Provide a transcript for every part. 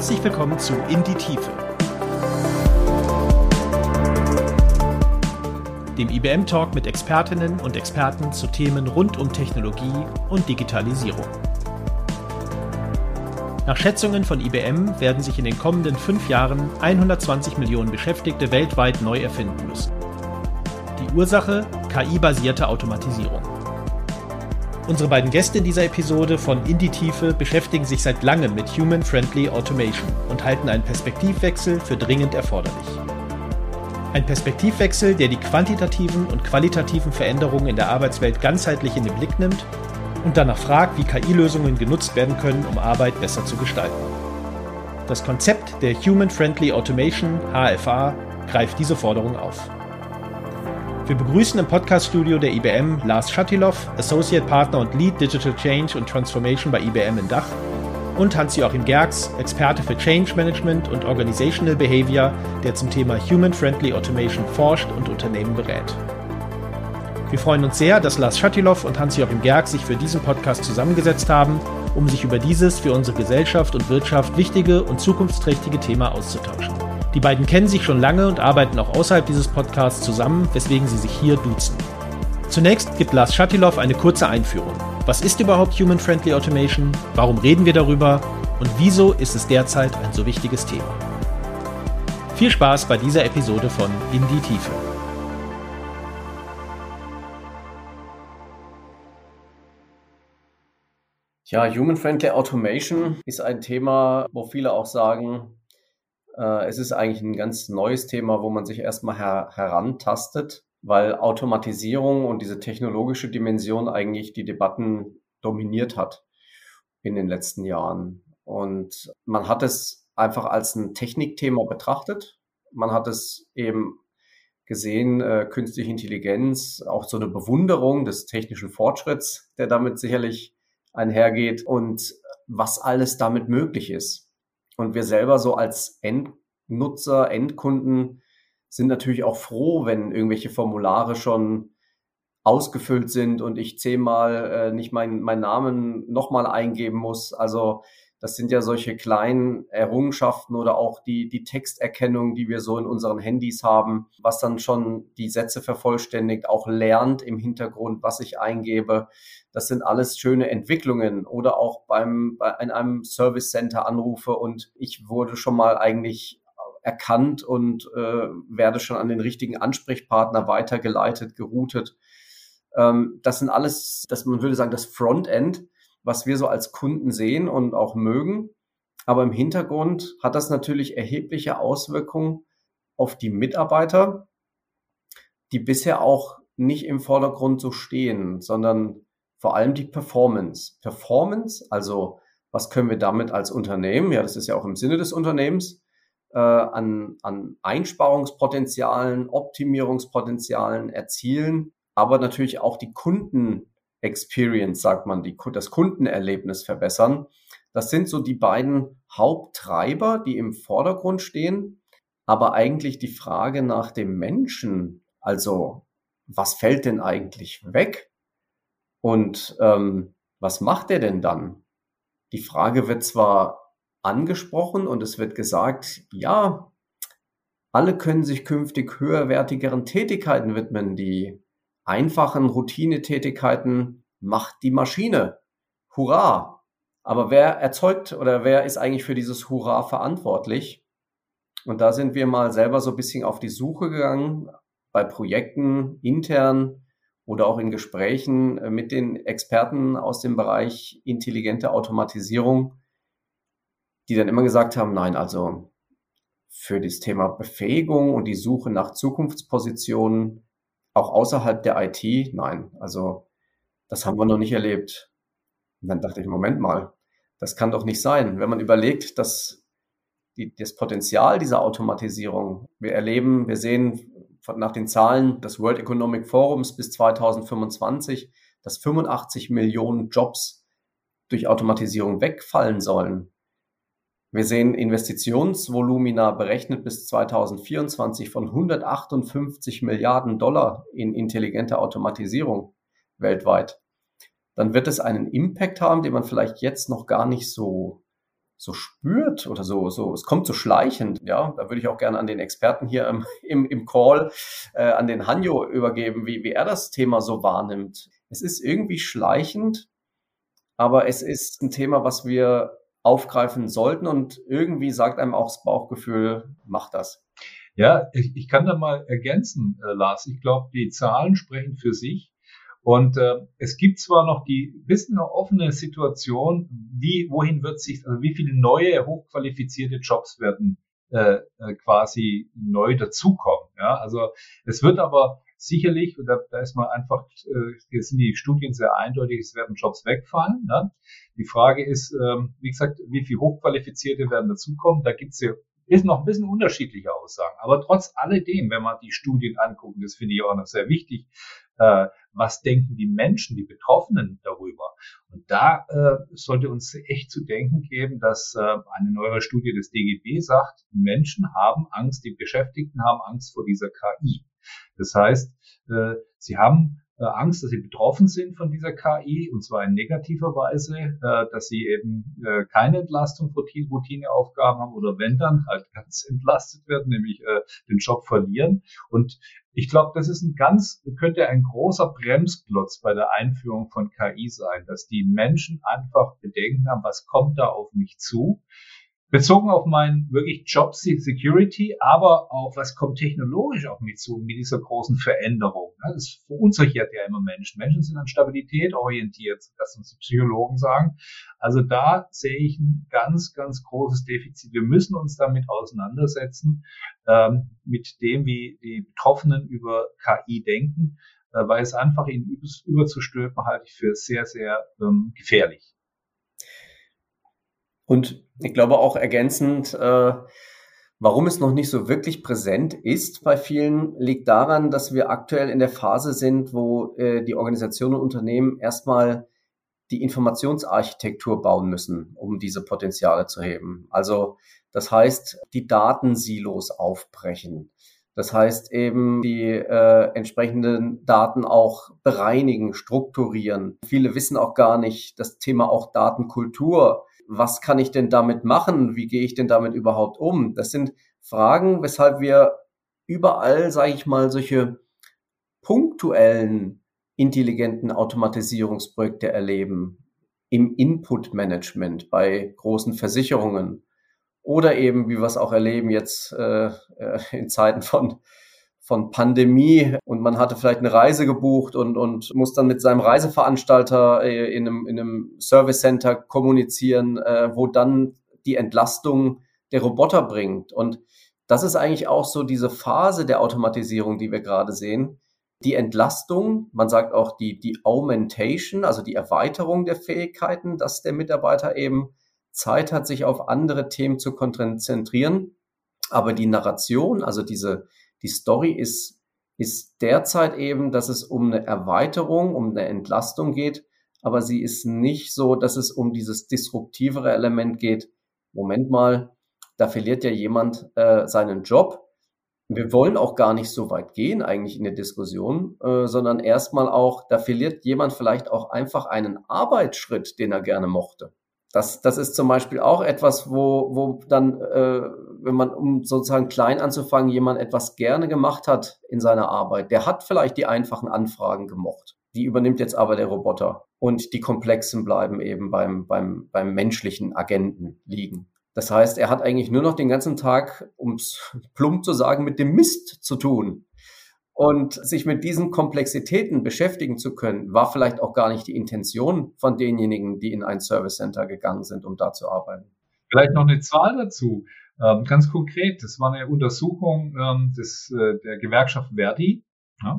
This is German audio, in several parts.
Herzlich willkommen zu In die Tiefe, dem IBM Talk mit Expertinnen und Experten zu Themen rund um Technologie und Digitalisierung. Nach Schätzungen von IBM werden sich in den kommenden fünf Jahren 120 Millionen Beschäftigte weltweit neu erfinden müssen. Die Ursache KI-basierte Automatisierung. Unsere beiden Gäste in dieser Episode von In die Tiefe beschäftigen sich seit langem mit Human-Friendly Automation und halten einen Perspektivwechsel für dringend erforderlich. Ein Perspektivwechsel, der die quantitativen und qualitativen Veränderungen in der Arbeitswelt ganzheitlich in den Blick nimmt und danach fragt, wie KI-Lösungen genutzt werden können, um Arbeit besser zu gestalten. Das Konzept der Human-Friendly Automation, HFA, greift diese Forderung auf. Wir begrüßen im Podcaststudio der IBM Lars Schatilow, Associate Partner und Lead Digital Change und Transformation bei IBM in Dach und Hans-Joachim Gerks, Experte für Change Management und Organizational Behavior, der zum Thema Human Friendly Automation forscht und Unternehmen berät. Wir freuen uns sehr, dass Lars Schatilow und Hans-Joachim Gerg sich für diesen Podcast zusammengesetzt haben, um sich über dieses für unsere Gesellschaft und Wirtschaft wichtige und zukunftsträchtige Thema auszutauschen. Die beiden kennen sich schon lange und arbeiten auch außerhalb dieses Podcasts zusammen, weswegen sie sich hier duzen. Zunächst gibt Lars Schatilow eine kurze Einführung. Was ist überhaupt Human Friendly Automation? Warum reden wir darüber? Und wieso ist es derzeit ein so wichtiges Thema? Viel Spaß bei dieser Episode von In die Tiefe. Ja, Human Friendly Automation ist ein Thema, wo viele auch sagen, äh, es ist eigentlich ein ganz neues Thema, wo man sich erstmal her herantastet, weil Automatisierung und diese technologische Dimension eigentlich die Debatten dominiert hat in den letzten Jahren. Und man hat es einfach als ein Technikthema betrachtet. Man hat es eben gesehen, äh, künstliche Intelligenz, auch so eine Bewunderung des technischen Fortschritts, der damit sicherlich einhergeht und was alles damit möglich ist. Und wir selber so als Endnutzer, Endkunden sind natürlich auch froh, wenn irgendwelche Formulare schon ausgefüllt sind und ich zehnmal äh, nicht meinen mein Namen nochmal eingeben muss. Also das sind ja solche kleinen Errungenschaften oder auch die, die Texterkennung, die wir so in unseren Handys haben, was dann schon die Sätze vervollständigt, auch lernt im Hintergrund, was ich eingebe. Das sind alles schöne Entwicklungen oder auch beim, bei, in einem Service Center anrufe und ich wurde schon mal eigentlich erkannt und äh, werde schon an den richtigen Ansprechpartner weitergeleitet, geroutet. Ähm, das sind alles, das man würde sagen, das Frontend was wir so als Kunden sehen und auch mögen. Aber im Hintergrund hat das natürlich erhebliche Auswirkungen auf die Mitarbeiter, die bisher auch nicht im Vordergrund so stehen, sondern vor allem die Performance. Performance, also was können wir damit als Unternehmen, ja, das ist ja auch im Sinne des Unternehmens, äh, an, an Einsparungspotenzialen, Optimierungspotenzialen erzielen, aber natürlich auch die Kunden Experience, sagt man, die, das Kundenerlebnis verbessern. Das sind so die beiden Haupttreiber, die im Vordergrund stehen. Aber eigentlich die Frage nach dem Menschen, also was fällt denn eigentlich weg? Und ähm, was macht er denn dann? Die Frage wird zwar angesprochen und es wird gesagt, ja, alle können sich künftig höherwertigeren Tätigkeiten widmen, die einfachen Routinetätigkeiten macht die Maschine. Hurra! Aber wer erzeugt oder wer ist eigentlich für dieses Hurra verantwortlich? Und da sind wir mal selber so ein bisschen auf die Suche gegangen bei Projekten intern oder auch in Gesprächen äh, mit den Experten aus dem Bereich intelligente Automatisierung, die dann immer gesagt haben, nein, also für das Thema Befähigung und die Suche nach Zukunftspositionen auch außerhalb der IT, nein, also das haben wir noch nicht erlebt. Und dann dachte ich, Moment mal, das kann doch nicht sein. Wenn man überlegt, dass die, das Potenzial dieser Automatisierung, wir erleben, wir sehen nach den Zahlen des World Economic Forums bis 2025, dass 85 Millionen Jobs durch Automatisierung wegfallen sollen. Wir sehen Investitionsvolumina berechnet bis 2024 von 158 Milliarden Dollar in intelligente Automatisierung weltweit. Dann wird es einen Impact haben, den man vielleicht jetzt noch gar nicht so, so spürt oder so, so, es kommt so schleichend, ja, da würde ich auch gerne an den Experten hier im, im, im Call, äh, an den Hanjo übergeben, wie, wie er das Thema so wahrnimmt. Es ist irgendwie schleichend, aber es ist ein Thema, was wir aufgreifen sollten und irgendwie sagt einem auch das Bauchgefühl, mach das. Ja, ich, ich kann da mal ergänzen, äh, Lars. Ich glaube, die Zahlen sprechen für sich. Und äh, es gibt zwar noch die bisschen eine offene Situation, wie wohin wird sich, also wie viele neue hochqualifizierte Jobs werden äh, äh, quasi neu dazukommen. Ja, also es wird aber sicherlich, da, da ist man einfach, äh, sind die Studien sehr eindeutig, es werden Jobs wegfallen. Ne? Die Frage ist, ähm, wie gesagt, wie viel Hochqualifizierte werden dazukommen? Da gibt es ja ist noch ein bisschen unterschiedliche Aussagen. Aber trotz alledem, wenn man die Studien anguckt, das finde ich auch noch sehr wichtig, äh, was denken die Menschen, die Betroffenen darüber? Und da äh, sollte uns echt zu denken geben, dass äh, eine neuere Studie des DGB sagt, Menschen haben Angst, die Beschäftigten haben Angst vor dieser KI. Das heißt, äh, sie haben äh, Angst, dass sie betroffen sind von dieser KI und zwar in negativer Weise, äh, dass sie eben äh, keine Entlastung für Routineaufgaben haben oder wenn dann halt ganz entlastet werden, nämlich äh, den Job verlieren. Und ich glaube, das ist ein ganz, könnte ein großer Bremsklotz bei der Einführung von KI sein, dass die Menschen einfach Bedenken haben, was kommt da auf mich zu bezogen auf meinen wirklich Job Security, aber auch was kommt technologisch auf mich zu mit dieser großen Veränderung. Das verunsichert ja immer Menschen. Menschen sind an Stabilität orientiert, das uns die Psychologen sagen. Also da sehe ich ein ganz, ganz großes Defizit. Wir müssen uns damit auseinandersetzen, ähm, mit dem, wie die Betroffenen über KI denken, äh, weil es einfach ihnen überzustülpen halte ich für sehr, sehr ähm, gefährlich. Und ich glaube auch ergänzend, äh, warum es noch nicht so wirklich präsent ist bei vielen, liegt daran, dass wir aktuell in der Phase sind, wo äh, die Organisationen und Unternehmen erstmal die Informationsarchitektur bauen müssen, um diese Potenziale zu heben. Also das heißt, die Datensilos aufbrechen. Das heißt eben, die äh, entsprechenden Daten auch bereinigen, strukturieren. Viele wissen auch gar nicht, das Thema auch Datenkultur was kann ich denn damit machen? Wie gehe ich denn damit überhaupt um? Das sind Fragen, weshalb wir überall, sage ich mal, solche punktuellen intelligenten Automatisierungsprojekte erleben. Im Input-Management bei großen Versicherungen oder eben, wie wir es auch erleben jetzt äh, äh in Zeiten von von Pandemie und man hatte vielleicht eine Reise gebucht und, und muss dann mit seinem Reiseveranstalter äh, in einem, in einem Service Center kommunizieren, äh, wo dann die Entlastung der Roboter bringt. Und das ist eigentlich auch so diese Phase der Automatisierung, die wir gerade sehen. Die Entlastung, man sagt auch die, die Augmentation, also die Erweiterung der Fähigkeiten, dass der Mitarbeiter eben Zeit hat, sich auf andere Themen zu konzentrieren. Aber die Narration, also diese, die Story ist, ist derzeit eben, dass es um eine Erweiterung, um eine Entlastung geht, aber sie ist nicht so, dass es um dieses disruptivere Element geht. Moment mal, da verliert ja jemand äh, seinen Job. Wir wollen auch gar nicht so weit gehen eigentlich in der Diskussion, äh, sondern erstmal auch, da verliert jemand vielleicht auch einfach einen Arbeitsschritt, den er gerne mochte. Das, das ist zum Beispiel auch etwas, wo, wo dann, äh, wenn man, um sozusagen klein anzufangen, jemand etwas gerne gemacht hat in seiner Arbeit, der hat vielleicht die einfachen Anfragen gemocht. Die übernimmt jetzt aber der Roboter. Und die komplexen bleiben eben beim, beim, beim menschlichen Agenten liegen. Das heißt, er hat eigentlich nur noch den ganzen Tag, um plump zu sagen, mit dem Mist zu tun. Und sich mit diesen Komplexitäten beschäftigen zu können, war vielleicht auch gar nicht die Intention von denjenigen, die in ein Service Center gegangen sind, um da zu arbeiten. Vielleicht noch eine Zahl dazu. Ähm, ganz konkret, das war eine Untersuchung ähm, des, äh, der Gewerkschaft Verdi,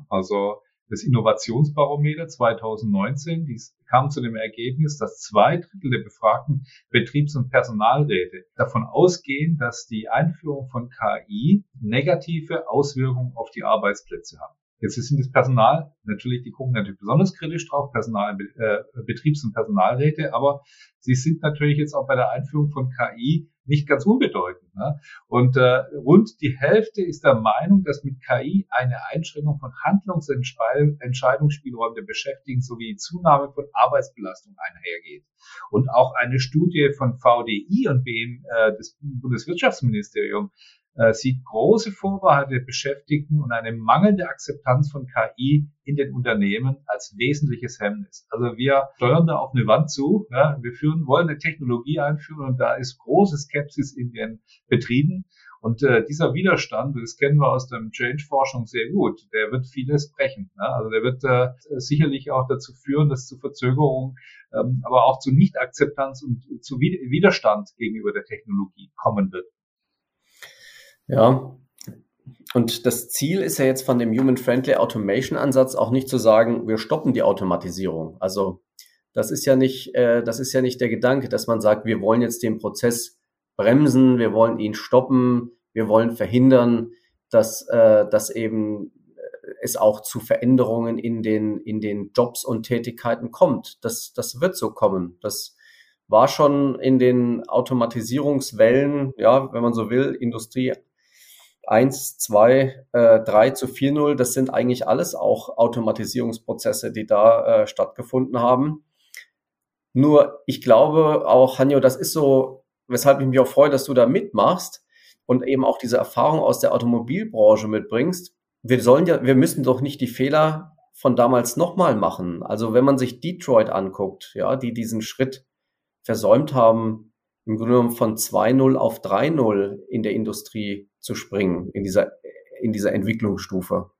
also das Innovationsbarometer 2019, die kam zu dem Ergebnis, dass zwei Drittel der befragten Betriebs- und Personalräte davon ausgehen, dass die Einführung von KI negative Auswirkungen auf die Arbeitsplätze haben. Jetzt sind das Personal, natürlich, die gucken natürlich besonders kritisch drauf, Personal, äh, Betriebs- und Personalräte, aber sie sind natürlich jetzt auch bei der Einführung von KI nicht ganz unbedeutend. Ne? Und äh, rund die Hälfte ist der Meinung, dass mit KI eine Einschränkung von Handlungsentscheidungsspielräumen der Beschäftigten sowie Zunahme von Arbeitsbelastung einhergeht. Und auch eine Studie von VDI und BM, äh, des Bundeswirtschaftsministerium äh, sieht große Vorbehalte der Beschäftigten und eine mangelnde Akzeptanz von KI in den Unternehmen als wesentliches Hemmnis. Also wir steuern da auf eine Wand zu. Ja, wir führen, wollen eine Technologie einführen und da ist große Skepsis in den Betrieben. Und äh, dieser Widerstand, das kennen wir aus der Change-Forschung sehr gut, der wird vieles brechen. Ne? Also der wird äh, sicherlich auch dazu führen, dass zu Verzögerungen, ähm, aber auch zu Nichtakzeptanz und zu Widerstand gegenüber der Technologie kommen wird. Ja, und das Ziel ist ja jetzt von dem Human-Friendly Automation-Ansatz auch nicht zu sagen, wir stoppen die Automatisierung. Also das ist ja nicht, äh, das ist ja nicht der Gedanke, dass man sagt, wir wollen jetzt den Prozess bremsen, wir wollen ihn stoppen, wir wollen verhindern, dass, äh, dass eben äh, es auch zu Veränderungen in den, in den Jobs und Tätigkeiten kommt. Das, das wird so kommen. Das war schon in den Automatisierungswellen, ja, wenn man so will, Industrie 1, 2, äh, 3 zu 4-0, das sind eigentlich alles auch Automatisierungsprozesse, die da äh, stattgefunden haben. Nur ich glaube auch, Hanjo, das ist so, weshalb ich mich auch freue, dass du da mitmachst und eben auch diese Erfahrung aus der Automobilbranche mitbringst. Wir sollen ja, wir müssen doch nicht die Fehler von damals nochmal machen. Also wenn man sich Detroit anguckt, ja, die diesen Schritt versäumt haben, im Grunde genommen von 2-0 auf 3-0 in der Industrie zu springen, in dieser, in dieser Entwicklungsstufe.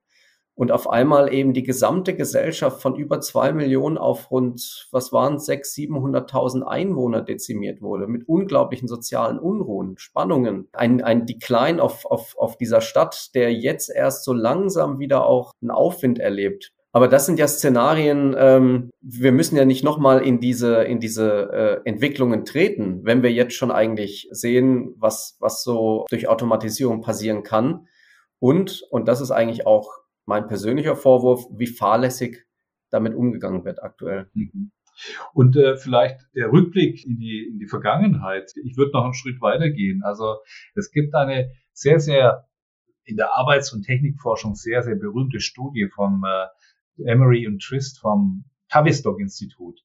Und auf einmal eben die gesamte Gesellschaft von über zwei Millionen auf rund, was waren es, sechs, 700.000 Einwohner dezimiert wurde, mit unglaublichen sozialen Unruhen, Spannungen. Ein, ein Decline auf, auf, auf dieser Stadt, der jetzt erst so langsam wieder auch einen Aufwind erlebt. Aber das sind ja Szenarien, ähm, wir müssen ja nicht nochmal in diese, in diese äh, Entwicklungen treten, wenn wir jetzt schon eigentlich sehen, was, was so durch Automatisierung passieren kann. Und, und das ist eigentlich auch mein persönlicher Vorwurf, wie fahrlässig damit umgegangen wird aktuell. Mhm. Und äh, vielleicht der Rückblick in die, in die Vergangenheit. Ich würde noch einen Schritt weitergehen. Also es gibt eine sehr, sehr in der Arbeits- und Technikforschung sehr, sehr berühmte Studie vom äh, Emery und Trist vom Tavistock-Institut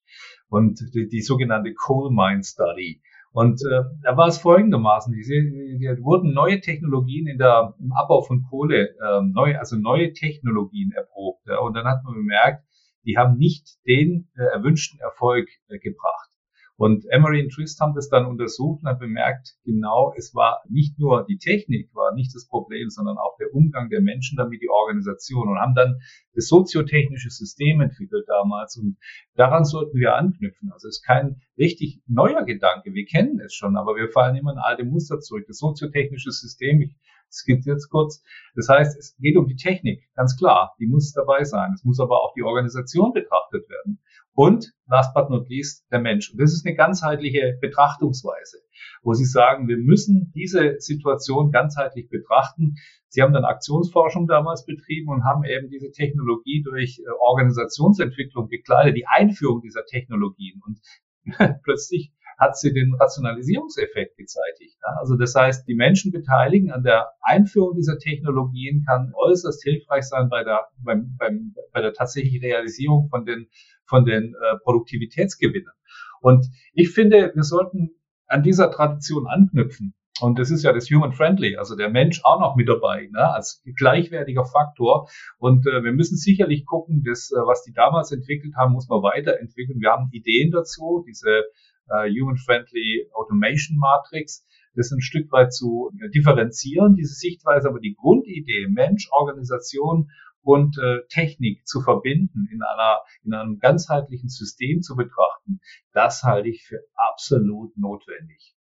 und die, die, sogenannte Coal Mine Study. Und äh, da war es folgendermaßen, die, die, wurden neue Technologien in der, im Abbau von Kohle, äh, neu, also neue Technologien erprobt. Ja, und dann hat man bemerkt, die haben nicht den äh, erwünschten Erfolg äh, gebracht. Und Emery und Trist haben das dann untersucht und haben bemerkt, genau, es war nicht nur die Technik, war nicht das Problem, sondern auch der Umgang der Menschen damit, die Organisation und haben dann das soziotechnische System entwickelt damals und daran sollten wir anknüpfen. Also es ist kein richtig neuer Gedanke, wir kennen es schon, aber wir fallen immer in alte Muster zurück. Das soziotechnische System, ich skizziere jetzt kurz, das heißt, es geht um die Technik, ganz klar, die muss dabei sein. Es muss aber auch die Organisation betrachtet werden. Und last but not least der Mensch. Und das ist eine ganzheitliche Betrachtungsweise, wo Sie sagen, wir müssen diese Situation ganzheitlich betrachten. Sie haben dann Aktionsforschung damals betrieben und haben eben diese Technologie durch äh, Organisationsentwicklung begleitet, die Einführung dieser Technologien. Und plötzlich hat sie den Rationalisierungseffekt gezeitigt. Also das heißt, die Menschen beteiligen an der Einführung dieser Technologien kann äußerst hilfreich sein bei der, beim, beim, bei der tatsächlichen Realisierung von den, von den äh, Produktivitätsgewinnen. Und ich finde, wir sollten an dieser Tradition anknüpfen. Und das ist ja das Human Friendly, also der Mensch auch noch mit dabei, ne, als gleichwertiger Faktor. Und äh, wir müssen sicherlich gucken, dass, äh, was die damals entwickelt haben, muss man weiterentwickeln. Wir haben Ideen dazu, diese äh, Human-Friendly Automation Matrix, das ein Stück weit zu differenzieren, diese Sichtweise, aber die Grundidee, Mensch, Organisation und äh, Technik zu verbinden, in einer in einem ganzheitlichen System zu betrachten, das halte ich für absolut notwendig.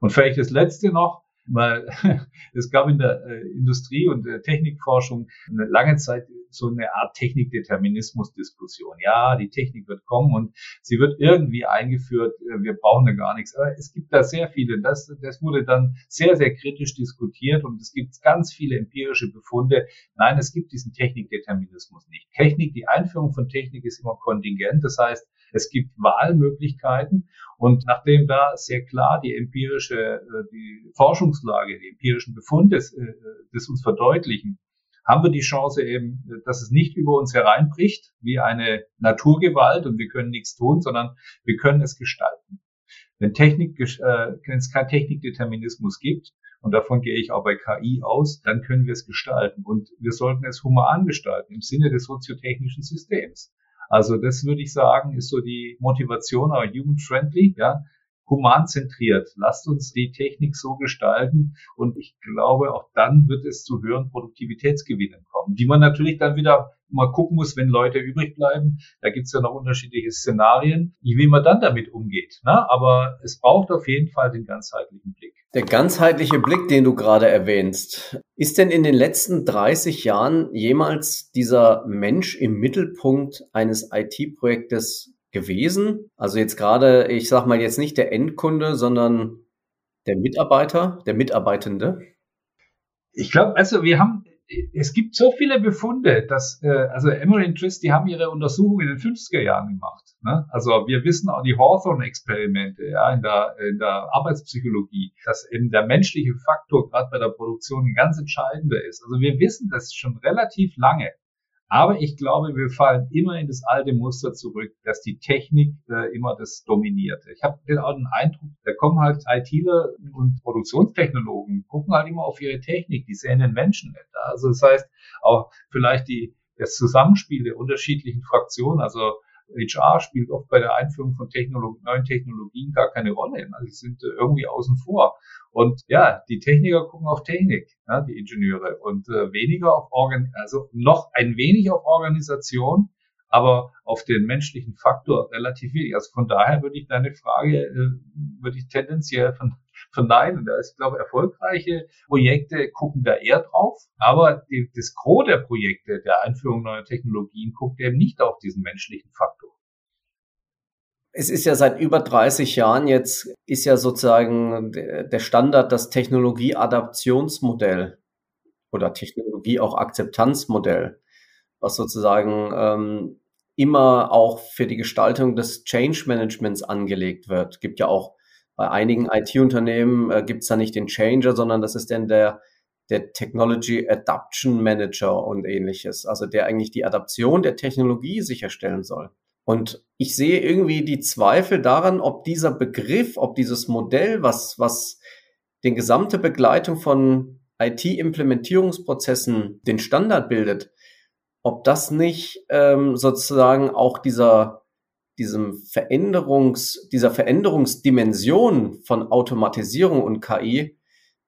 Und vielleicht das Letzte noch, weil es gab in der äh, Industrie und der Technikforschung eine lange Zeit so eine Art Technikdeterminismus-Diskussion. Ja, die Technik wird kommen und sie wird irgendwie eingeführt. Äh, wir brauchen da gar nichts. Aber es gibt da sehr viele. Das, das wurde dann sehr, sehr kritisch diskutiert und es gibt ganz viele empirische Befunde. Nein, es gibt diesen Technikdeterminismus nicht. Technik, die Einführung von Technik ist immer kontingent. Das heißt, es gibt Wahlmöglichkeiten und nachdem da sehr klar die empirische, äh, die Forschungslage, die empirischen Befunde äh, das uns verdeutlichen, haben wir die Chance eben, dass es nicht über uns hereinbricht wie eine Naturgewalt und wir können nichts tun, sondern wir können es gestalten. Wenn Technik, äh, wenn es keinen Technikdeterminismus gibt, und davon gehe ich auch bei KI aus, dann können wir es gestalten. Und wir sollten es human gestalten im Sinne des soziotechnischen Systems. Also das würde ich sagen, ist so die Motivation, aber human-friendly, ja, humanzentriert. Lasst uns die Technik so gestalten und ich glaube, auch dann wird es zu höheren Produktivitätsgewinnen kommen, die man natürlich dann wieder mal gucken muss, wenn Leute übrig bleiben. Da gibt es ja noch unterschiedliche Szenarien, wie man dann damit umgeht. Ne? Aber es braucht auf jeden Fall den ganzheitlichen Blick. Der ganzheitliche Blick, den du gerade erwähnst, ist denn in den letzten 30 Jahren jemals dieser Mensch im Mittelpunkt eines IT-Projektes gewesen? Also jetzt gerade, ich sag mal jetzt nicht der Endkunde, sondern der Mitarbeiter, der Mitarbeitende? Ich glaube, also wir haben es gibt so viele Befunde, dass, äh, also Emory und Twist, die haben ihre Untersuchungen in den 50er Jahren gemacht. Ne? Also wir wissen auch die Hawthorne-Experimente ja, in, der, in der Arbeitspsychologie, dass eben der menschliche Faktor gerade bei der Produktion ein ganz entscheidender ist. Also wir wissen das schon relativ lange. Aber ich glaube, wir fallen immer in das alte Muster zurück, dass die Technik äh, immer das dominiert. Ich habe auch den Eindruck, da kommen halt ITler und Produktionstechnologen, gucken halt immer auf ihre Technik, die sehen den Menschen nicht. Also das heißt, auch vielleicht die, das Zusammenspiel der unterschiedlichen Fraktionen, also HR spielt oft bei der Einführung von Technolog neuen Technologien gar keine Rolle. Also sie sind äh, irgendwie außen vor. Und ja, die Techniker gucken auf Technik, ja, die Ingenieure, und äh, weniger auf Organ, also noch ein wenig auf Organisation, aber auf den menschlichen Faktor relativ wenig. Also von daher würde ich deine Frage, äh, würde ich tendenziell von, verneinen. Da ist, ich glaube, erfolgreiche Projekte gucken da eher drauf, aber die, das Gros der Projekte der Einführung neuer Technologien guckt eben nicht auf diesen menschlichen Faktor. Es ist ja seit über 30 Jahren jetzt, ist ja sozusagen der Standard das Technologieadaptionsmodell oder Technologie auch Akzeptanzmodell, was sozusagen ähm, immer auch für die Gestaltung des Change Managements angelegt wird. Gibt ja auch bei einigen IT-Unternehmen äh, gibt es da nicht den Changer, sondern das ist dann der, der Technology Adaption Manager und ähnliches, also der eigentlich die Adaption der Technologie sicherstellen soll. Und ich sehe irgendwie die Zweifel daran, ob dieser Begriff, ob dieses Modell, was, was den gesamte Begleitung von IT-Implementierungsprozessen den Standard bildet, ob das nicht ähm, sozusagen auch dieser, diesem Veränderungs, dieser Veränderungsdimension von Automatisierung und KI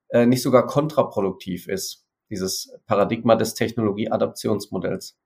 äh, nicht sogar kontraproduktiv ist, dieses Paradigma des Technologieadaptionsmodells.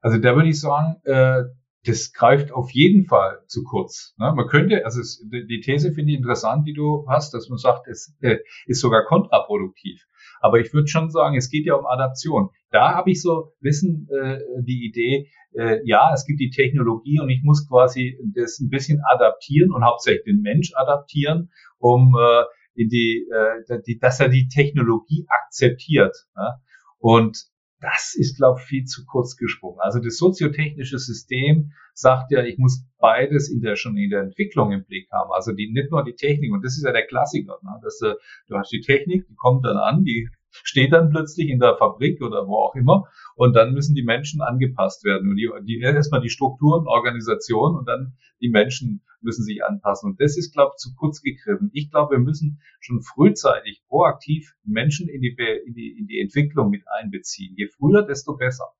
Also da würde ich sagen, äh, das greift auf jeden Fall zu kurz. Ne? Man könnte, also es, die These finde ich interessant, die du hast, dass man sagt, es äh, ist sogar kontraproduktiv. Aber ich würde schon sagen, es geht ja um Adaption. Da habe ich so wissen äh, die Idee, äh, ja, es gibt die Technologie und ich muss quasi das ein bisschen adaptieren und hauptsächlich den Mensch adaptieren, um äh, in die, äh, die, dass er die Technologie akzeptiert. Ne? Und das ist, glaube ich, viel zu kurz gesprungen. Also das soziotechnische System sagt ja, ich muss beides in der schon in der Entwicklung im Blick haben. Also die nicht nur die Technik und das ist ja der Klassiker. Ne? Dass, äh, du hast die Technik, die kommt dann an, die steht dann plötzlich in der Fabrik oder wo auch immer und dann müssen die Menschen angepasst werden und die, die erstmal die Strukturen, Organisation und dann die Menschen müssen sich anpassen. Und das ist, glaube ich, zu kurz gegriffen. Ich glaube, wir müssen schon frühzeitig proaktiv Menschen in die, in die, in die Entwicklung mit einbeziehen. Je früher, desto besser.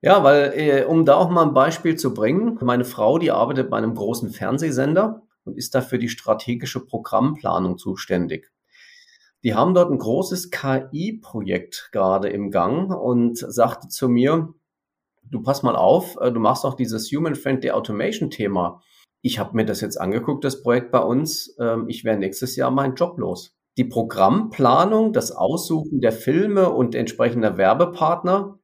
Ja, weil, äh, um da auch mal ein Beispiel zu bringen, meine Frau, die arbeitet bei einem großen Fernsehsender und ist dafür die strategische Programmplanung zuständig. Die haben dort ein großes KI-Projekt gerade im Gang und sagte zu mir, du pass mal auf, äh, du machst auch dieses Human-Friendly Automation-Thema ich habe mir das jetzt angeguckt, das Projekt bei uns. Ähm, ich wäre nächstes Jahr mein Job los. Die Programmplanung, das Aussuchen der Filme und entsprechender Werbepartner,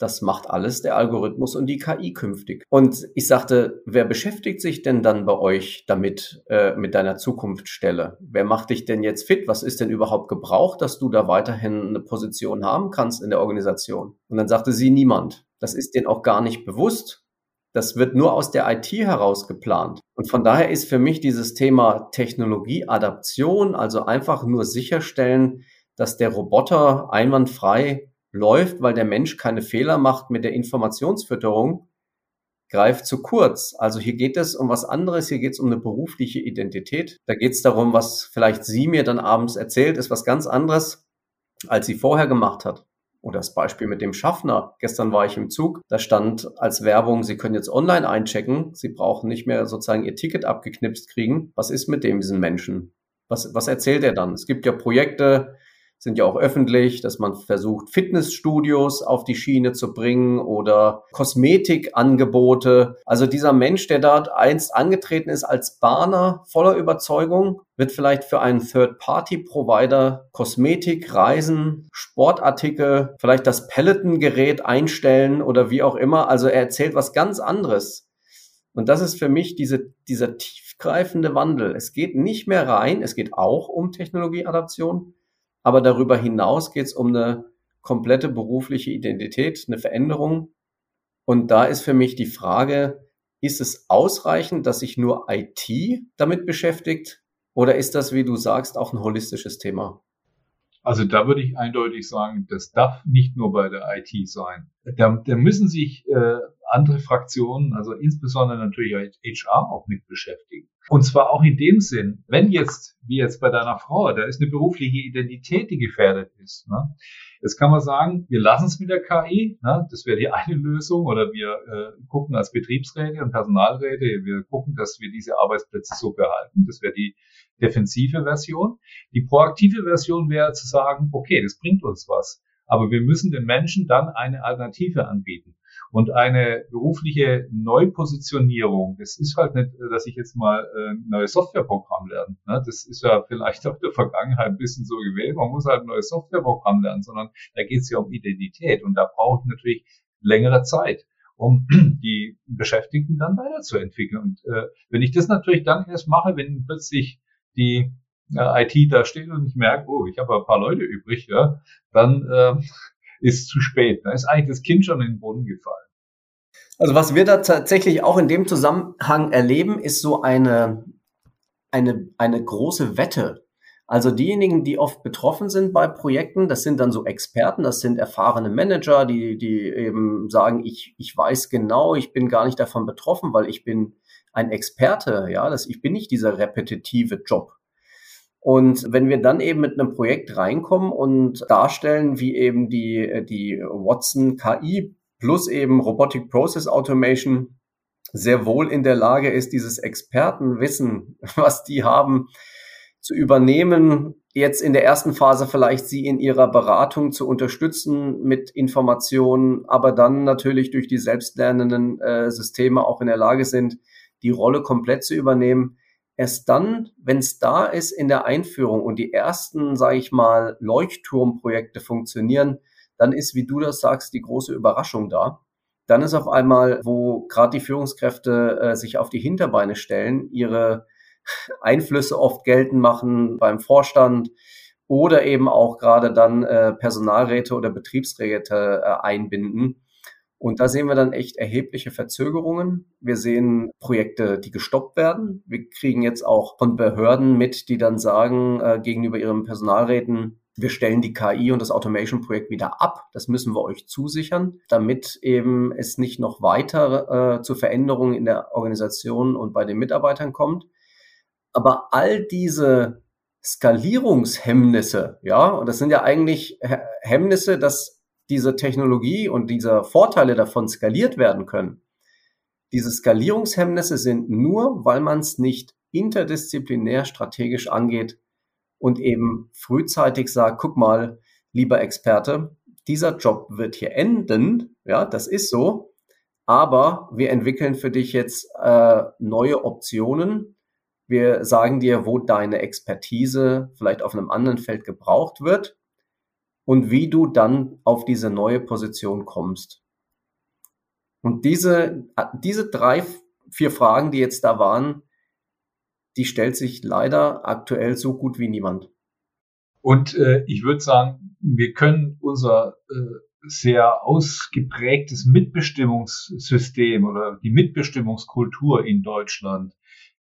das macht alles der Algorithmus und die KI künftig. Und ich sagte, wer beschäftigt sich denn dann bei euch damit, äh, mit deiner Zukunftsstelle? Wer macht dich denn jetzt fit? Was ist denn überhaupt gebraucht, dass du da weiterhin eine Position haben kannst in der Organisation? Und dann sagte sie niemand. Das ist denen auch gar nicht bewusst. Das wird nur aus der IT heraus geplant. Und von daher ist für mich dieses Thema Technologieadaption, also einfach nur sicherstellen, dass der Roboter einwandfrei läuft, weil der Mensch keine Fehler macht mit der Informationsfütterung, greift zu kurz. Also hier geht es um was anderes, hier geht es um eine berufliche Identität. Da geht es darum, was vielleicht sie mir dann abends erzählt, ist was ganz anderes, als sie vorher gemacht hat. Oder das Beispiel mit dem Schaffner. Gestern war ich im Zug, da stand als Werbung, Sie können jetzt online einchecken, Sie brauchen nicht mehr sozusagen Ihr Ticket abgeknipst kriegen. Was ist mit dem, diesen Menschen? Was, was erzählt er dann? Es gibt ja Projekte, sind ja auch öffentlich, dass man versucht, Fitnessstudios auf die Schiene zu bringen oder Kosmetikangebote. Also dieser Mensch, der dort einst angetreten ist als Bahner voller Überzeugung, wird vielleicht für einen Third-Party-Provider Kosmetik, Reisen, Sportartikel, vielleicht das Peloton-Gerät einstellen oder wie auch immer. Also er erzählt was ganz anderes. Und das ist für mich diese, dieser tiefgreifende Wandel. Es geht nicht mehr rein, es geht auch um Technologieadaption, aber darüber hinaus geht es um eine komplette berufliche Identität, eine Veränderung. Und da ist für mich die Frage, ist es ausreichend, dass sich nur IT damit beschäftigt? Oder ist das, wie du sagst, auch ein holistisches Thema? Also da würde ich eindeutig sagen, das darf nicht nur bei der IT sein. Da, da müssen sich äh, andere Fraktionen, also insbesondere natürlich HR auch mit beschäftigen. Und zwar auch in dem Sinn, wenn jetzt, wie jetzt bei deiner Frau, da ist eine berufliche Identität, die gefährdet ist. Ne? Jetzt kann man sagen, wir lassen es mit der KI, ne? das wäre die eine Lösung, oder wir äh, gucken als Betriebsräte und Personalräte, wir gucken, dass wir diese Arbeitsplätze so behalten. Das wäre die defensive Version. Die proaktive Version wäre zu sagen, okay, das bringt uns was, aber wir müssen den Menschen dann eine Alternative anbieten. Und eine berufliche Neupositionierung, das ist halt nicht, dass ich jetzt mal ein neues Softwareprogramm lerne. Ne? Das ist ja vielleicht auch der Vergangenheit ein bisschen so gewählt. Man muss halt ein neues Softwareprogramm lernen, sondern da geht es ja um Identität. Und da brauche ich natürlich längere Zeit um die Beschäftigten dann weiterzuentwickeln. Und äh, wenn ich das natürlich dann erst mache, wenn plötzlich die äh, IT da steht und ich merke, oh, ich habe ein paar Leute übrig, ja, dann äh, ist zu spät. Da ist eigentlich das Kind schon in den Boden gefallen. Also was wir da tatsächlich auch in dem Zusammenhang erleben, ist so eine, eine, eine große Wette. Also diejenigen, die oft betroffen sind bei Projekten, das sind dann so Experten, das sind erfahrene Manager, die, die eben sagen, ich, ich weiß genau, ich bin gar nicht davon betroffen, weil ich bin ein Experte, ja, das, ich bin nicht dieser repetitive Job. Und wenn wir dann eben mit einem Projekt reinkommen und darstellen, wie eben die, die Watson KI plus eben Robotic Process Automation sehr wohl in der Lage ist, dieses Expertenwissen, was die haben, zu übernehmen, jetzt in der ersten Phase vielleicht sie in ihrer Beratung zu unterstützen mit Informationen, aber dann natürlich durch die selbstlernenden äh, Systeme auch in der Lage sind, die Rolle komplett zu übernehmen. Erst dann, wenn es da ist in der Einführung und die ersten, sage ich mal, Leuchtturmprojekte funktionieren, dann ist, wie du das sagst, die große Überraschung da. Dann ist auf einmal, wo gerade die Führungskräfte äh, sich auf die Hinterbeine stellen, ihre Einflüsse oft geltend machen beim Vorstand oder eben auch gerade dann äh, Personalräte oder Betriebsräte äh, einbinden und da sehen wir dann echt erhebliche Verzögerungen. Wir sehen Projekte, die gestoppt werden. Wir kriegen jetzt auch von Behörden mit, die dann sagen äh, gegenüber ihren Personalräten, wir stellen die KI und das Automation-Projekt wieder ab. Das müssen wir euch zusichern, damit eben es nicht noch weiter äh, zu Veränderungen in der Organisation und bei den Mitarbeitern kommt. Aber all diese Skalierungshemmnisse, ja, und das sind ja eigentlich Hemmnisse, dass diese Technologie und diese Vorteile davon skaliert werden können. Diese Skalierungshemmnisse sind nur, weil man es nicht interdisziplinär strategisch angeht und eben frühzeitig sagt, guck mal, lieber Experte, dieser Job wird hier enden, ja, das ist so, aber wir entwickeln für dich jetzt äh, neue Optionen. Wir sagen dir, wo deine Expertise vielleicht auf einem anderen Feld gebraucht wird und wie du dann auf diese neue Position kommst. Und diese, diese drei, vier Fragen, die jetzt da waren, die stellt sich leider aktuell so gut wie niemand. Und äh, ich würde sagen, wir können unser äh, sehr ausgeprägtes Mitbestimmungssystem oder die Mitbestimmungskultur in Deutschland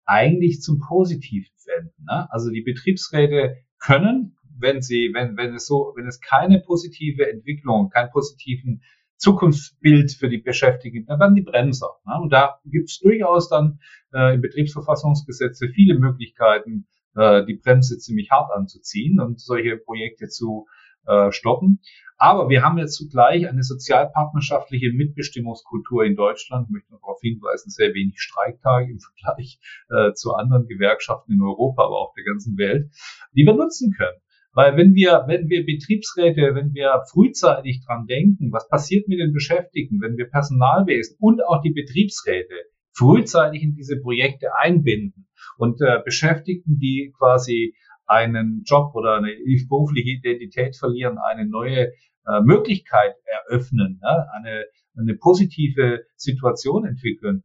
eigentlich zum Positiven wenden. Ne? Also die Betriebsräte können, wenn sie, wenn, wenn es so, wenn es keine positive Entwicklung, keinen positiven Zukunftsbild für die Beschäftigten, dann werden die Bremser. Ne? Und da gibt es durchaus dann äh, im Betriebsverfassungsgesetze viele Möglichkeiten, äh, die Bremse ziemlich hart anzuziehen und solche Projekte zu äh, stoppen. Aber wir haben jetzt zugleich eine sozialpartnerschaftliche Mitbestimmungskultur in Deutschland. Ich möchte noch darauf hinweisen, sehr wenig Streiktage im Vergleich äh, zu anderen Gewerkschaften in Europa, aber auch der ganzen Welt, die wir nutzen können. Weil wenn wir, wenn wir Betriebsräte, wenn wir frühzeitig dran denken, was passiert mit den Beschäftigten, wenn wir Personalwesen und auch die Betriebsräte frühzeitig in diese Projekte einbinden und äh, Beschäftigten, die quasi einen Job oder eine berufliche Identität verlieren, eine neue äh, Möglichkeit eröffnen, ne? eine, eine positive Situation entwickeln,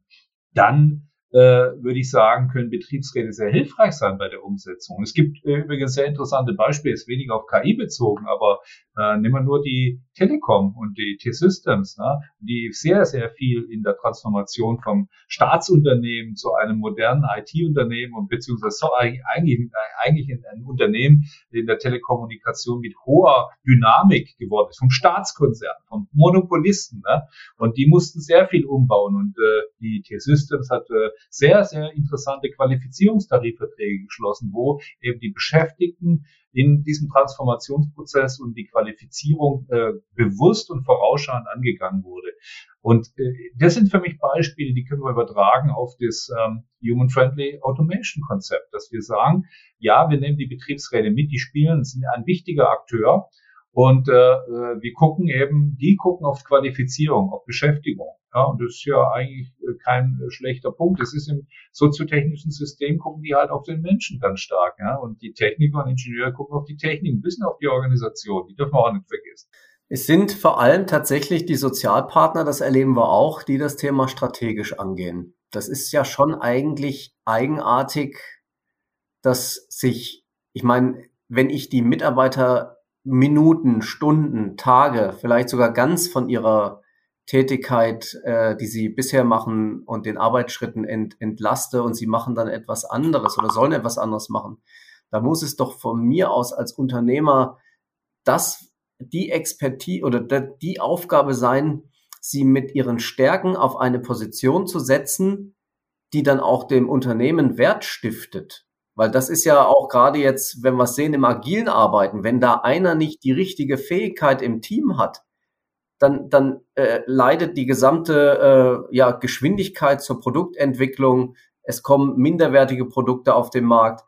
dann würde ich sagen, können Betriebsräte sehr hilfreich sein bei der Umsetzung. Es gibt äh, übrigens sehr interessante Beispiele, ist weniger auf KI bezogen, aber äh, nehmen wir nur die Telekom und die T-Systems, ne, die sehr, sehr viel in der Transformation vom Staatsunternehmen zu einem modernen IT-Unternehmen und beziehungsweise eigentlich, eigentlich ein Unternehmen in der Telekommunikation mit hoher Dynamik geworden ist, vom Staatskonzern, vom Monopolisten. Ne, und die mussten sehr viel umbauen und äh, die T-Systems hat äh, sehr, sehr interessante Qualifizierungstarifverträge geschlossen, wo eben die Beschäftigten in diesem Transformationsprozess und die Qualifizierung äh, bewusst und vorausschauend angegangen wurde. Und äh, das sind für mich Beispiele, die können wir übertragen auf das ähm, Human-Friendly Automation-Konzept, dass wir sagen, ja, wir nehmen die Betriebsräte mit, die spielen, sind ein wichtiger Akteur, und äh, äh, wir gucken eben, die gucken auf Qualifizierung, auf Beschäftigung. Ja, und das ist ja eigentlich äh, kein äh, schlechter Punkt. Das ist im soziotechnischen System, gucken die halt auf den Menschen ganz stark. Ja? Und die Techniker und Ingenieure gucken auf die Technik, ein bisschen auf die Organisation. Die dürfen wir auch nicht vergessen. Es sind vor allem tatsächlich die Sozialpartner, das erleben wir auch, die das Thema strategisch angehen. Das ist ja schon eigentlich eigenartig, dass sich, ich meine, wenn ich die Mitarbeiter Minuten, Stunden, Tage, vielleicht sogar ganz von ihrer Tätigkeit, äh, die sie bisher machen und den Arbeitsschritten ent, entlaste und sie machen dann etwas anderes oder sollen etwas anderes machen. Da muss es doch von mir aus als Unternehmer das, die Expertise oder die Aufgabe sein, sie mit ihren Stärken auf eine Position zu setzen, die dann auch dem Unternehmen Wert stiftet. Weil das ist ja auch gerade jetzt, wenn wir es sehen im agilen Arbeiten, wenn da einer nicht die richtige Fähigkeit im Team hat, dann, dann äh, leidet die gesamte äh, ja, Geschwindigkeit zur Produktentwicklung. Es kommen minderwertige Produkte auf den Markt.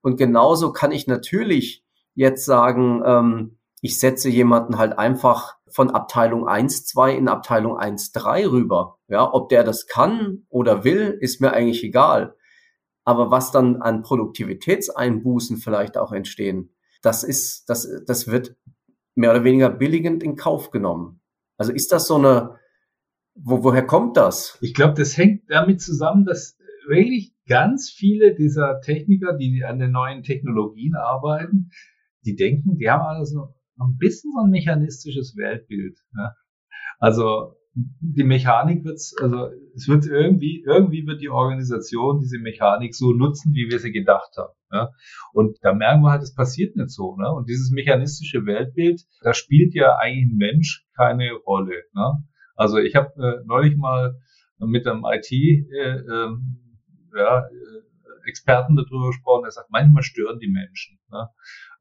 Und genauso kann ich natürlich jetzt sagen, ähm, ich setze jemanden halt einfach von Abteilung 1, 2 in Abteilung 1, 3 rüber. Ja, ob der das kann oder will, ist mir eigentlich egal. Aber was dann an Produktivitätseinbußen vielleicht auch entstehen, das ist, das, das wird mehr oder weniger billigend in Kauf genommen. Also ist das so eine, wo, woher kommt das? Ich glaube, das hängt damit zusammen, dass wirklich ganz viele dieser Techniker, die an den neuen Technologien arbeiten, die denken, die haben alles noch, noch ein bisschen so ein mechanistisches Weltbild. Ne? Also die Mechanik wird's, also es wird irgendwie, irgendwie wird die Organisation diese Mechanik so nutzen, wie wir sie gedacht haben. Ja? Und da merken wir halt, es passiert nicht so. Ne? Und dieses mechanistische Weltbild, da spielt ja eigentlich ein Mensch keine Rolle. Ne? Also ich habe äh, neulich mal mit einem IT äh, äh, ja, Experten darüber gesprochen, der sagt, manchmal stören die Menschen. Ne?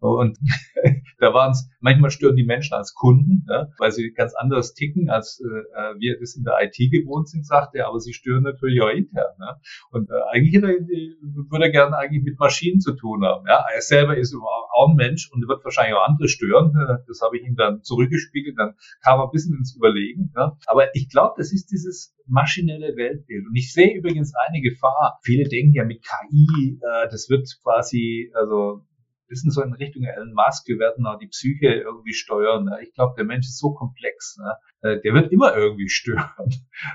Und da waren es, manchmal stören die Menschen als Kunden, ja, weil sie ganz anders ticken, als äh, wir das in der IT gewohnt sind, sagt er, aber sie stören natürlich auch intern. Ne? Und äh, eigentlich er, würde er gerne eigentlich mit Maschinen zu tun haben. Ja? Er selber ist auch ein Mensch und wird wahrscheinlich auch andere stören. Das habe ich ihm dann zurückgespiegelt, dann kam er ein bisschen ins Überlegen. Ja? Aber ich glaube, das ist dieses maschinelle Weltbild. Und ich sehe übrigens eine Gefahr. Viele denken ja mit KI, äh, das wird quasi, also bisschen so in Richtung Elon Musk, wir werden auch die Psyche irgendwie steuern. Ne? Ich glaube, der Mensch ist so komplex. Ne? Äh, der wird immer irgendwie stören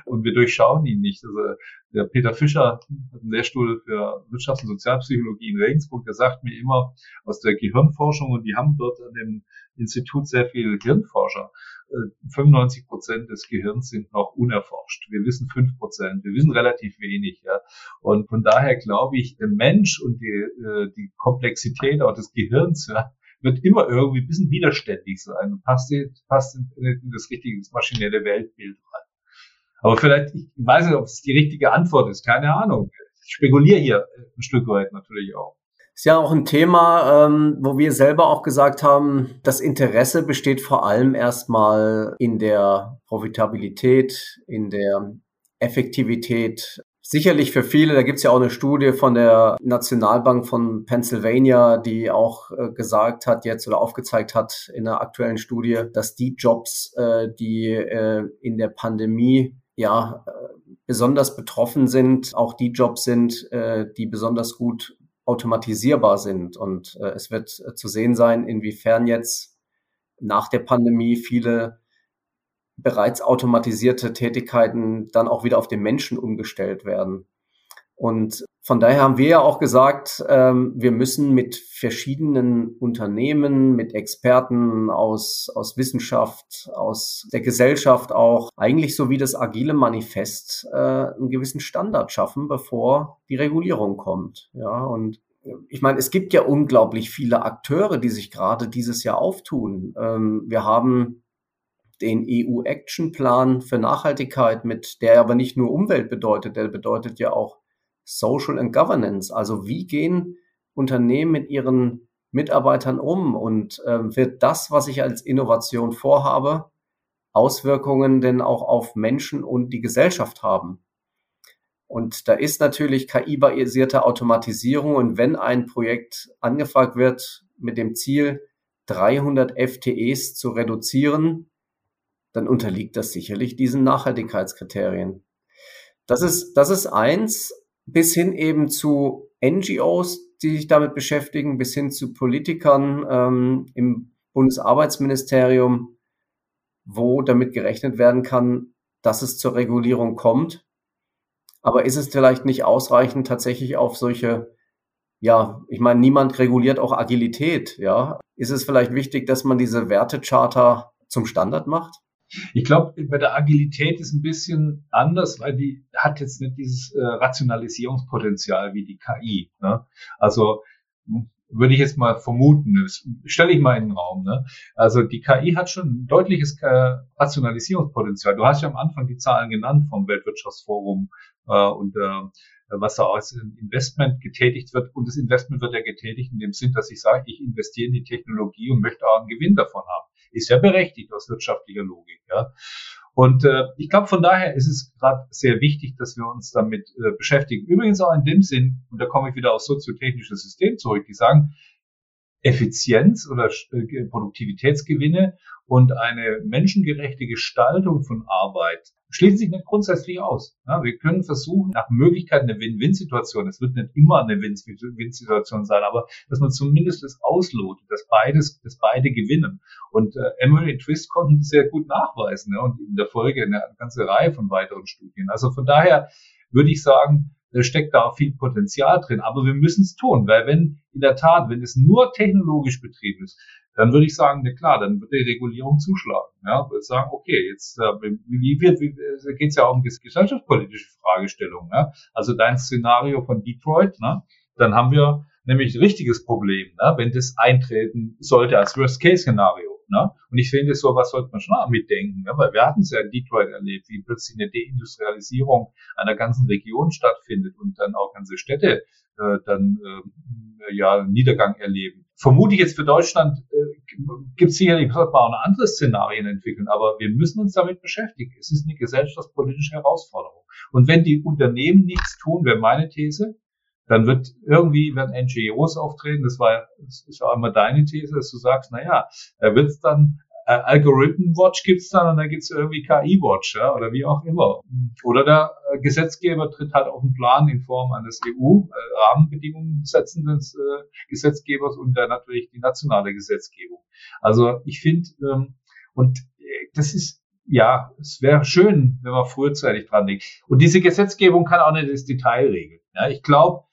und wir durchschauen ihn nicht. Also der Peter Fischer hat einen Lehrstuhl für Wirtschafts- und Sozialpsychologie in Regensburg, der sagt mir immer aus der Gehirnforschung und die haben dort an dem Institut sehr viele Hirnforscher. 95 äh, Prozent des Gehirns sind noch unerforscht. Wir wissen fünf Prozent. Wir wissen relativ wenig. Ja. Und von daher glaube ich, der Mensch und die, äh, die Komplexität auch des Gehirns ja, wird immer irgendwie ein bisschen widerständig sein und passt, passt in, in das richtige das maschinelle Weltbild rein. Aber vielleicht, ich weiß nicht, ob es die richtige Antwort ist, keine Ahnung. Ich spekuliere hier ein Stück weit natürlich auch. Ist ja auch ein Thema, ähm, wo wir selber auch gesagt haben, das Interesse besteht vor allem erstmal in der Profitabilität, in der Effektivität. Sicherlich für viele, da gibt es ja auch eine Studie von der Nationalbank von Pennsylvania, die auch äh, gesagt hat jetzt oder aufgezeigt hat in einer aktuellen Studie, dass die Jobs, äh, die äh, in der Pandemie ja äh, besonders betroffen sind, auch die Jobs sind, äh, die besonders gut automatisierbar sind. Und äh, es wird äh, zu sehen sein, inwiefern jetzt nach der Pandemie viele bereits automatisierte Tätigkeiten dann auch wieder auf den Menschen umgestellt werden. Und von daher haben wir ja auch gesagt, ähm, wir müssen mit verschiedenen Unternehmen, mit Experten aus, aus Wissenschaft, aus der Gesellschaft auch, eigentlich so wie das agile Manifest, äh, einen gewissen Standard schaffen, bevor die Regulierung kommt. Ja, und ich meine, es gibt ja unglaublich viele Akteure, die sich gerade dieses Jahr auftun. Ähm, wir haben den EU-Action-Plan für Nachhaltigkeit, mit der aber nicht nur Umwelt bedeutet, der bedeutet ja auch Social and Governance. Also wie gehen Unternehmen mit ihren Mitarbeitern um und äh, wird das, was ich als Innovation vorhabe, Auswirkungen denn auch auf Menschen und die Gesellschaft haben? Und da ist natürlich KI-basierte Automatisierung und wenn ein Projekt angefragt wird mit dem Ziel, 300 FTEs zu reduzieren, dann unterliegt das sicherlich diesen Nachhaltigkeitskriterien. Das ist, das ist eins bis hin eben zu NGOs, die sich damit beschäftigen, bis hin zu Politikern ähm, im Bundesarbeitsministerium, wo damit gerechnet werden kann, dass es zur Regulierung kommt. Aber ist es vielleicht nicht ausreichend, tatsächlich auf solche, ja, ich meine, niemand reguliert auch Agilität, ja. Ist es vielleicht wichtig, dass man diese Wertecharta zum Standard macht? Ich glaube, bei der Agilität ist ein bisschen anders, weil die hat jetzt nicht dieses äh, Rationalisierungspotenzial wie die KI. Ne? Also würde ich jetzt mal vermuten, stelle ich mal in den Raum. Ne? Also die KI hat schon ein deutliches äh, Rationalisierungspotenzial. Du hast ja am Anfang die Zahlen genannt vom Weltwirtschaftsforum äh, und äh, was da als Investment getätigt wird. Und das Investment wird ja getätigt in dem Sinn, dass ich sage, ich investiere in die Technologie und möchte auch einen Gewinn davon haben ist ja berechtigt aus wirtschaftlicher Logik. Ja. Und äh, ich glaube, von daher ist es gerade sehr wichtig, dass wir uns damit äh, beschäftigen. Übrigens auch in dem Sinn, und da komme ich wieder aufs soziotechnische System zurück, die sagen, Effizienz oder äh, Produktivitätsgewinne und eine menschengerechte Gestaltung von Arbeit schließen sich nicht grundsätzlich aus. Ja, wir können versuchen, nach Möglichkeit eine Win-Win-Situation, es wird nicht immer eine Win-Win-Situation sein, aber dass man zumindest das auslotet, dass beides, dass beide gewinnen. Und äh, Emery Twist konnten das sehr gut nachweisen ja, und in der Folge eine ganze Reihe von weiteren Studien. Also von daher würde ich sagen, steckt da viel Potenzial drin. Aber wir müssen es tun, weil wenn in der Tat, wenn es nur technologisch betrieben ist, dann würde ich sagen, na klar, dann wird die Regulierung zuschlagen. Ja, würde sagen, okay, jetzt äh, wie wird, wie, äh, geht es ja auch um gesellschaftspolitische Fragestellungen. Ja? Also dein Szenario von Detroit, ne? dann haben wir nämlich ein richtiges Problem, ne? wenn das eintreten sollte als Worst-Case-Szenario. Ne? Und ich finde, sowas sollte man schon auch mitdenken, ne? weil wir hatten es ja in Detroit erlebt, wie plötzlich eine Deindustrialisierung einer ganzen Region stattfindet und dann auch ganze Städte äh, dann äh, ja Niedergang erleben. Vermute ich jetzt für Deutschland äh, gibt es sicherlich auch noch andere Szenarien entwickeln, aber wir müssen uns damit beschäftigen. Es ist eine gesellschaftspolitische Herausforderung. Und wenn die Unternehmen nichts tun, wäre meine These, dann wird irgendwie werden NGOs auftreten. Das war, das ist ja immer deine These, dass du sagst, na ja, da wird es dann Algorithmen Watch gibt's dann und dann gibt's irgendwie KI Watch ja, oder wie auch immer. Oder der äh, Gesetzgeber tritt halt auf den Plan in Form eines EU-Rahmenbedingungen setzenden äh, Gesetzgebers und dann natürlich die nationale Gesetzgebung. Also ich finde, ähm, und äh, das ist ja, es wäre schön, wenn man frühzeitig dran liegt. Und diese Gesetzgebung kann auch nicht das Detail regeln. Ja, ich glaube,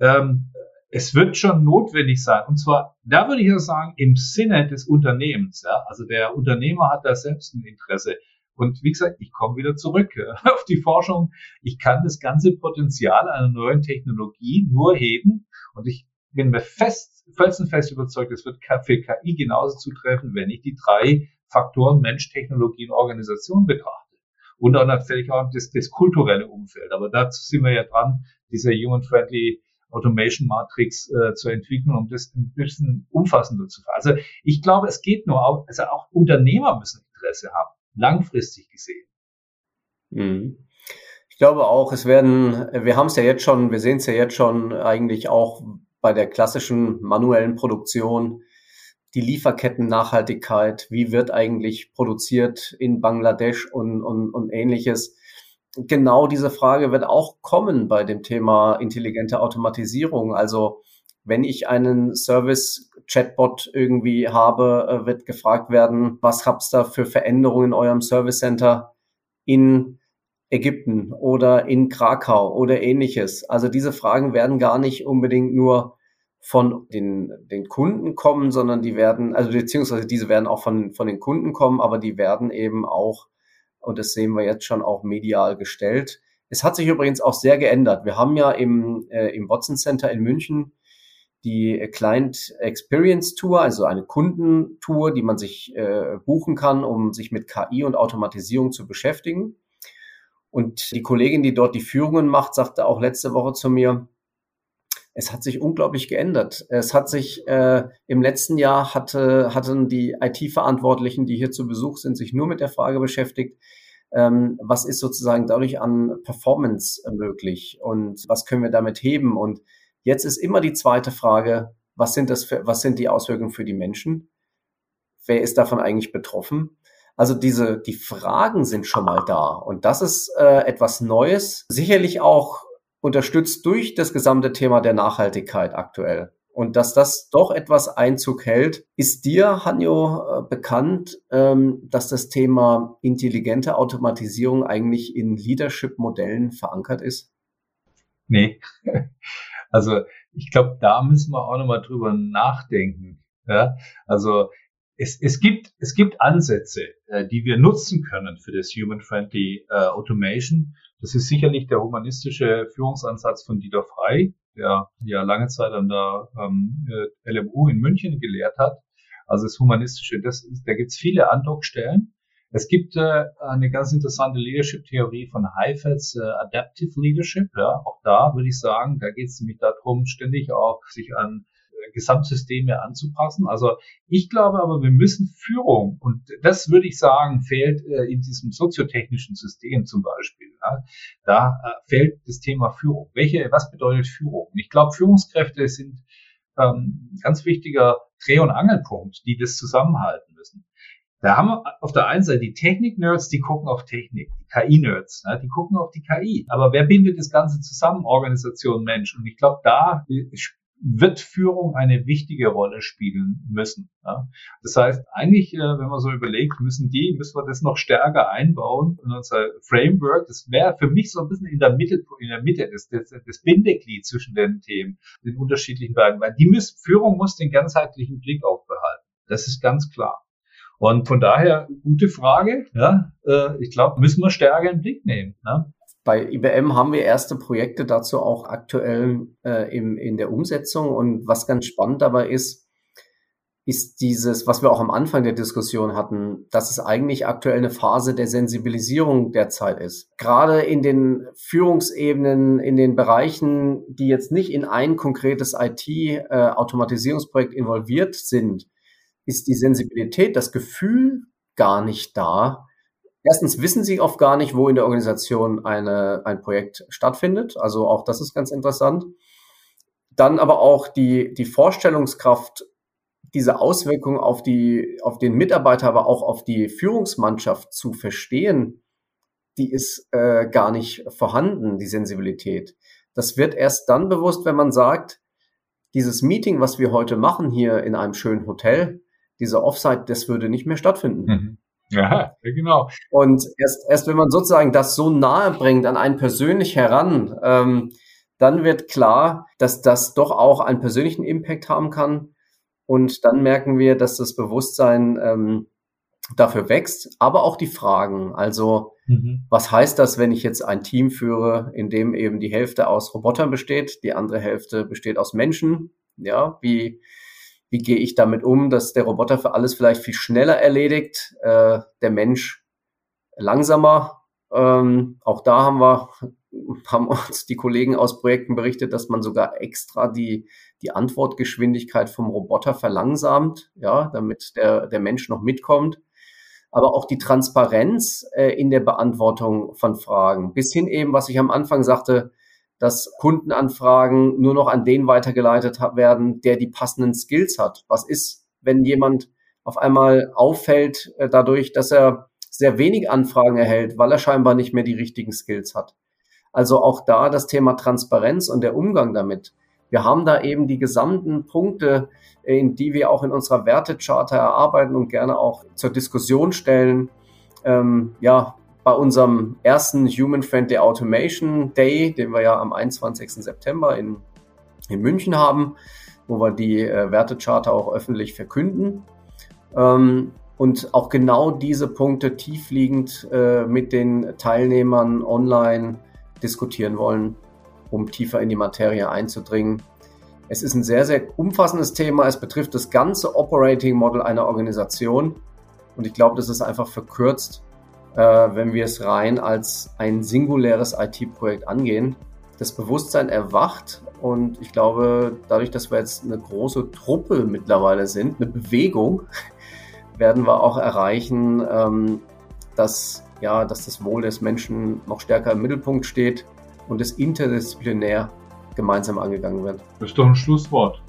ähm, es wird schon notwendig sein. Und zwar, da würde ich ja sagen, im Sinne des Unternehmens. Ja? Also der Unternehmer hat da selbst ein Interesse. Und wie gesagt, ich komme wieder zurück auf die Forschung. Ich kann das ganze Potenzial einer neuen Technologie nur heben. Und ich bin mir fest, felsenfest überzeugt, es wird für KI genauso zutreffen, wenn ich die drei Faktoren Mensch, Technologie und Organisation betrachte. Und dann natürlich auch das, das kulturelle Umfeld. Aber dazu sind wir ja dran, dieser Human-Friendly Automation Matrix äh, zu entwickeln, um das ein bisschen umfassender zu fahren. Also ich glaube, es geht nur auch, also auch Unternehmer müssen Interesse haben, langfristig gesehen. Mhm. Ich glaube auch, es werden, wir haben es ja jetzt schon, wir sehen es ja jetzt schon eigentlich auch bei der klassischen manuellen Produktion, die Lieferketten-Nachhaltigkeit, wie wird eigentlich produziert in Bangladesch und, und, und ähnliches genau diese Frage wird auch kommen bei dem Thema intelligente Automatisierung. Also wenn ich einen Service-Chatbot irgendwie habe, äh, wird gefragt werden, was habt ihr da für Veränderungen in eurem Service Center in Ägypten oder in Krakau oder ähnliches. Also diese Fragen werden gar nicht unbedingt nur von den, den Kunden kommen, sondern die werden, also beziehungsweise diese werden auch von, von den Kunden kommen, aber die werden eben auch und das sehen wir jetzt schon auch medial gestellt. Es hat sich übrigens auch sehr geändert. Wir haben ja im, äh, im Watson Center in München die Client Experience Tour, also eine Kundentour, die man sich äh, buchen kann, um sich mit KI und Automatisierung zu beschäftigen. Und die Kollegin, die dort die Führungen macht, sagte auch letzte Woche zu mir, es hat sich unglaublich geändert. Es hat sich äh, im letzten Jahr hatte, hatten die IT-Verantwortlichen, die hier zu Besuch sind, sich nur mit der Frage beschäftigt, ähm, was ist sozusagen dadurch an Performance möglich und was können wir damit heben? Und jetzt ist immer die zweite Frage, was sind das für, was sind die Auswirkungen für die Menschen? Wer ist davon eigentlich betroffen? Also diese, die Fragen sind schon mal da und das ist äh, etwas Neues. Sicherlich auch unterstützt durch das gesamte Thema der Nachhaltigkeit aktuell. Und dass das doch etwas Einzug hält, ist dir, Hanjo, äh, bekannt, ähm, dass das Thema intelligente Automatisierung eigentlich in Leadership-Modellen verankert ist? Nee. Also ich glaube, da müssen wir auch nochmal drüber nachdenken. Ja? Also es, es, gibt, es gibt Ansätze, äh, die wir nutzen können für das Human-Friendly äh, Automation. Das ist sicherlich der humanistische Führungsansatz von Dieter Frey, der ja lange Zeit an der ähm, äh, LMU in München gelehrt hat. Also das Humanistische, das da gibt es viele Andockstellen. Es gibt äh, eine ganz interessante Leadership-Theorie von Heifetz, äh, Adaptive Leadership. Ja, auch da würde ich sagen, da geht es nämlich darum, ständig auch sich an Gesamtsysteme anzupassen. Also ich glaube aber, wir müssen Führung, und das würde ich sagen, fehlt äh, in diesem soziotechnischen System zum Beispiel. Da äh, fehlt das Thema Führung. Welche, was bedeutet Führung? Und ich glaube, Führungskräfte sind ähm, ganz wichtiger Dreh- und Angelpunkt, die das zusammenhalten müssen. Da haben wir auf der einen Seite die Technik-Nerds, die gucken auf Technik, die KI-Nerds, ne, die gucken auf die KI. Aber wer bindet das Ganze zusammen? Organisation, Mensch. Und ich glaube, da wird Führung eine wichtige Rolle spielen müssen. Ja. Das heißt, eigentlich, äh, wenn man so überlegt, müssen die, müssen wir das noch stärker einbauen in unser Framework. Das wäre für mich so ein bisschen in der Mitte, in der Mitte, das, das, das Bindeglied zwischen den Themen, den unterschiedlichen beiden, weil die muss, Führung muss den ganzheitlichen Blick aufbehalten. Das ist ganz klar. Und von daher, gute Frage. Ja, äh, ich glaube, müssen wir stärker in Blick nehmen. Ne? Bei IBM haben wir erste Projekte dazu auch aktuell äh, im, in der Umsetzung. Und was ganz spannend dabei ist, ist dieses, was wir auch am Anfang der Diskussion hatten, dass es eigentlich aktuell eine Phase der Sensibilisierung derzeit ist. Gerade in den Führungsebenen, in den Bereichen, die jetzt nicht in ein konkretes IT-Automatisierungsprojekt äh, involviert sind, ist die Sensibilität, das Gefühl gar nicht da, Erstens wissen sie oft gar nicht, wo in der Organisation eine, ein Projekt stattfindet. Also auch das ist ganz interessant. Dann aber auch die, die Vorstellungskraft, diese Auswirkungen auf die, auf den Mitarbeiter, aber auch auf die Führungsmannschaft zu verstehen, die ist äh, gar nicht vorhanden, die Sensibilität. Das wird erst dann bewusst, wenn man sagt, dieses Meeting, was wir heute machen hier in einem schönen Hotel, diese Offsite, das würde nicht mehr stattfinden. Mhm. Ja, genau. Und erst, erst wenn man sozusagen das so nahe bringt an einen persönlich heran, ähm, dann wird klar, dass das doch auch einen persönlichen Impact haben kann. Und dann merken wir, dass das Bewusstsein ähm, dafür wächst, aber auch die Fragen. Also, mhm. was heißt das, wenn ich jetzt ein Team führe, in dem eben die Hälfte aus Robotern besteht, die andere Hälfte besteht aus Menschen? Ja, wie, wie gehe ich damit um, dass der Roboter für alles vielleicht viel schneller erledigt, äh, der Mensch langsamer. Ähm, auch da haben wir haben uns die Kollegen aus Projekten berichtet, dass man sogar extra die, die Antwortgeschwindigkeit vom Roboter verlangsamt, ja, damit der, der Mensch noch mitkommt. Aber auch die Transparenz äh, in der Beantwortung von Fragen. Bis hin eben, was ich am Anfang sagte, dass Kundenanfragen nur noch an den weitergeleitet werden, der die passenden Skills hat. Was ist, wenn jemand auf einmal auffällt äh, dadurch, dass er sehr wenig Anfragen erhält, weil er scheinbar nicht mehr die richtigen Skills hat? Also auch da das Thema Transparenz und der Umgang damit. Wir haben da eben die gesamten Punkte, äh, in die wir auch in unserer Wertecharta erarbeiten und gerne auch zur Diskussion stellen. Ähm, ja, bei unserem ersten Human Friendly Automation Day, den wir ja am 21. September in, in München haben, wo wir die äh, Wertecharta auch öffentlich verkünden. Ähm, und auch genau diese Punkte tiefliegend äh, mit den Teilnehmern online diskutieren wollen, um tiefer in die Materie einzudringen. Es ist ein sehr, sehr umfassendes Thema. Es betrifft das ganze Operating Model einer Organisation. Und ich glaube, das ist einfach verkürzt wenn wir es rein als ein singuläres IT-Projekt angehen. Das Bewusstsein erwacht und ich glaube, dadurch, dass wir jetzt eine große Truppe mittlerweile sind, eine Bewegung, werden wir auch erreichen, ähm, dass, ja, dass das Wohl des Menschen noch stärker im Mittelpunkt steht und es interdisziplinär gemeinsam angegangen wird. Das ist doch ein Schlusswort.